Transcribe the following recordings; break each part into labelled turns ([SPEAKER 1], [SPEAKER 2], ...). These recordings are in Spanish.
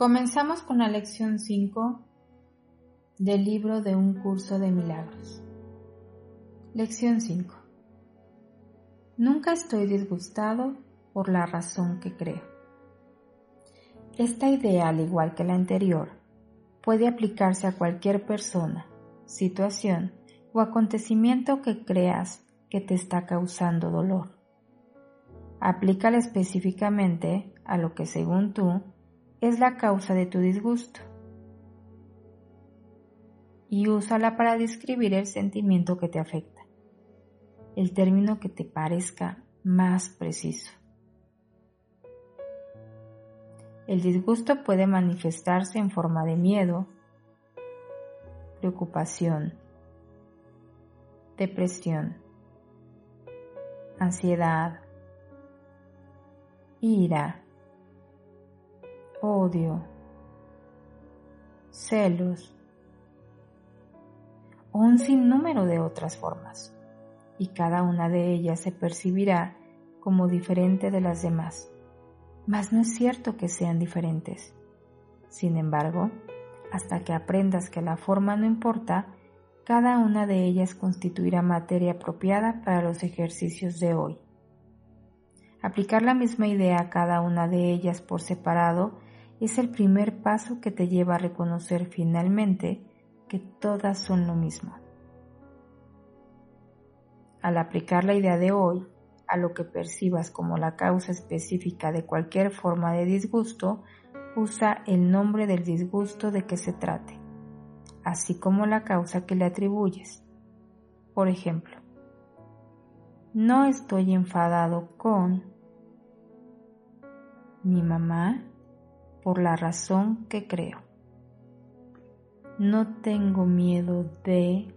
[SPEAKER 1] Comenzamos con la lección 5 del libro de un curso de milagros. Lección 5. Nunca estoy disgustado por la razón que creo. Esta idea, al igual que la anterior, puede aplicarse a cualquier persona, situación o acontecimiento que creas que te está causando dolor. Aplícala específicamente a lo que según tú es la causa de tu disgusto y úsala para describir el sentimiento que te afecta, el término que te parezca más preciso. El disgusto puede manifestarse en forma de miedo, preocupación, depresión, ansiedad, ira, odio, celos un sinnúmero de otras formas, y cada una de ellas se percibirá como diferente de las demás. Mas no es cierto que sean diferentes. Sin embargo, hasta que aprendas que la forma no importa, cada una de ellas constituirá materia apropiada para los ejercicios de hoy. Aplicar la misma idea a cada una de ellas por separado es el primer paso que te lleva a reconocer finalmente que todas son lo mismo. Al aplicar la idea de hoy a lo que percibas como la causa específica de cualquier forma de disgusto, usa el nombre del disgusto de que se trate, así como la causa que le atribuyes. Por ejemplo, no estoy enfadado con mi mamá por la razón que creo. No tengo miedo de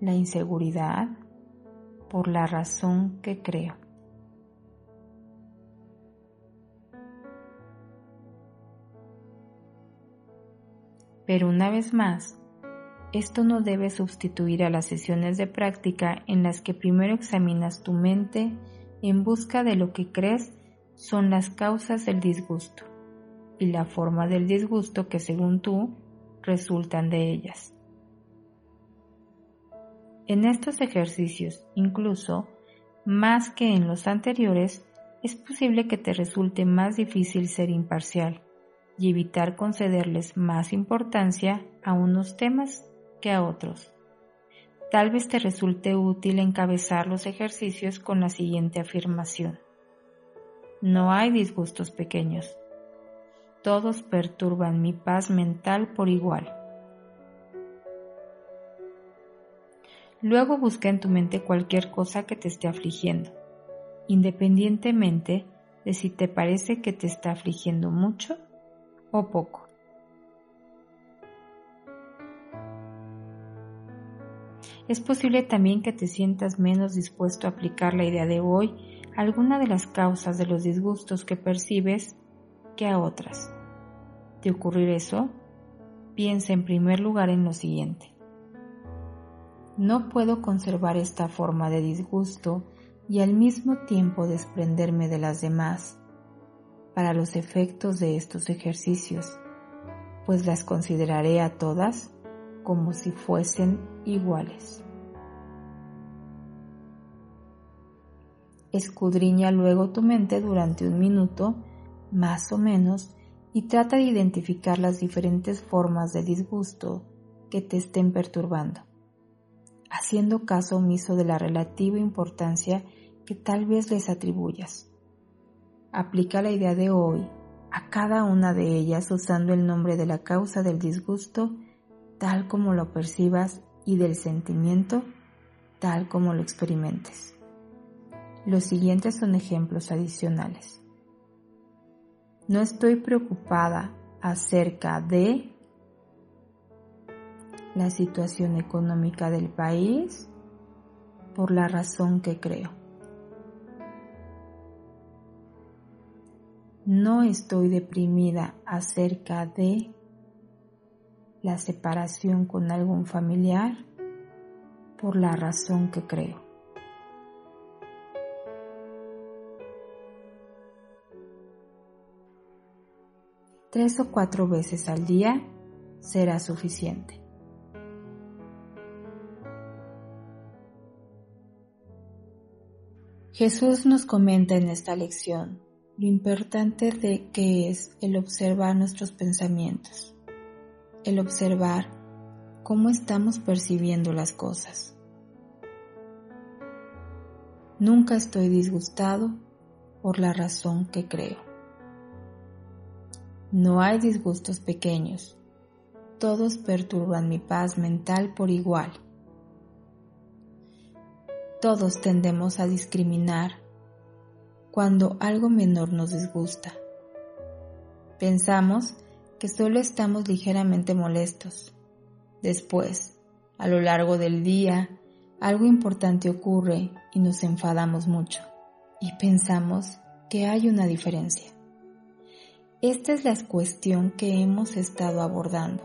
[SPEAKER 1] la inseguridad por la razón que creo. Pero una vez más, esto no debe sustituir a las sesiones de práctica en las que primero examinas tu mente en busca de lo que crees son las causas del disgusto y la forma del disgusto que según tú resultan de ellas. En estos ejercicios, incluso más que en los anteriores, es posible que te resulte más difícil ser imparcial y evitar concederles más importancia a unos temas que a otros. Tal vez te resulte útil encabezar los ejercicios con la siguiente afirmación. No hay disgustos pequeños. Todos perturban mi paz mental por igual. Luego busca en tu mente cualquier cosa que te esté afligiendo, independientemente de si te parece que te está afligiendo mucho o poco. Es posible también que te sientas menos dispuesto a aplicar la idea de hoy alguna de las causas de los disgustos que percibes que a otras. De ocurrir eso, piensa en primer lugar en lo siguiente. No puedo conservar esta forma de disgusto y al mismo tiempo desprenderme de las demás para los efectos de estos ejercicios, pues las consideraré a todas como si fuesen iguales. Escudriña luego tu mente durante un minuto, más o menos, y trata de identificar las diferentes formas de disgusto que te estén perturbando, haciendo caso omiso de la relativa importancia que tal vez les atribuyas. Aplica la idea de hoy a cada una de ellas usando el nombre de la causa del disgusto tal como lo percibas y del sentimiento tal como lo experimentes. Los siguientes son ejemplos adicionales. No estoy preocupada acerca de la situación económica del país por la razón que creo. No estoy deprimida acerca de la separación con algún familiar por la razón que creo. Tres o cuatro veces al día será suficiente. Jesús nos comenta en esta lección lo importante de que es el observar nuestros pensamientos, el observar cómo estamos percibiendo las cosas. Nunca estoy disgustado por la razón que creo. No hay disgustos pequeños, todos perturban mi paz mental por igual. Todos tendemos a discriminar cuando algo menor nos disgusta. Pensamos que solo estamos ligeramente molestos. Después, a lo largo del día, algo importante ocurre y nos enfadamos mucho y pensamos que hay una diferencia. Esta es la cuestión que hemos estado abordando.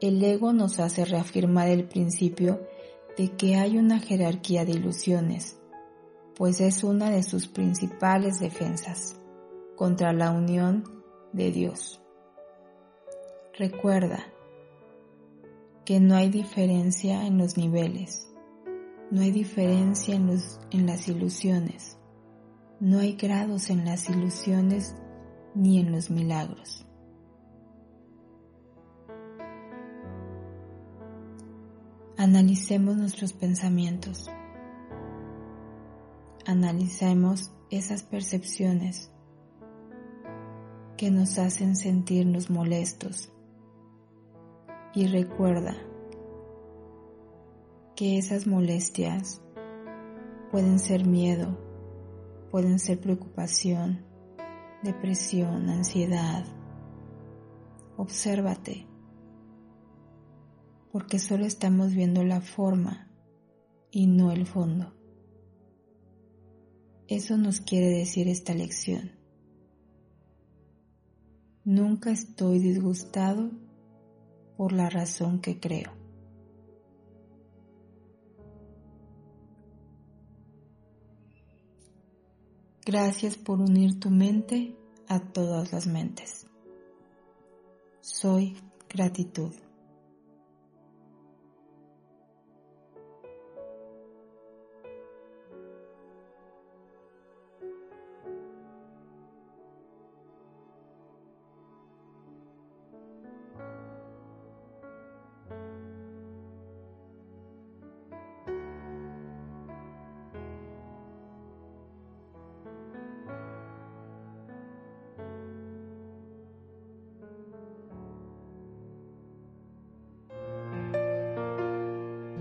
[SPEAKER 1] El ego nos hace reafirmar el principio de que hay una jerarquía de ilusiones pues es una de sus principales defensas contra la unión de Dios. Recuerda que no hay diferencia en los niveles, no hay diferencia en, en las ilusiones, no hay grados en las ilusiones ni en los milagros. Analicemos nuestros pensamientos analicemos esas percepciones que nos hacen sentirnos molestos y recuerda que esas molestias pueden ser miedo, pueden ser preocupación, depresión, ansiedad. Obsérvate, porque solo estamos viendo la forma y no el fondo. Eso nos quiere decir esta lección. Nunca estoy disgustado por la razón que creo. Gracias por unir tu mente a todas las mentes. Soy gratitud.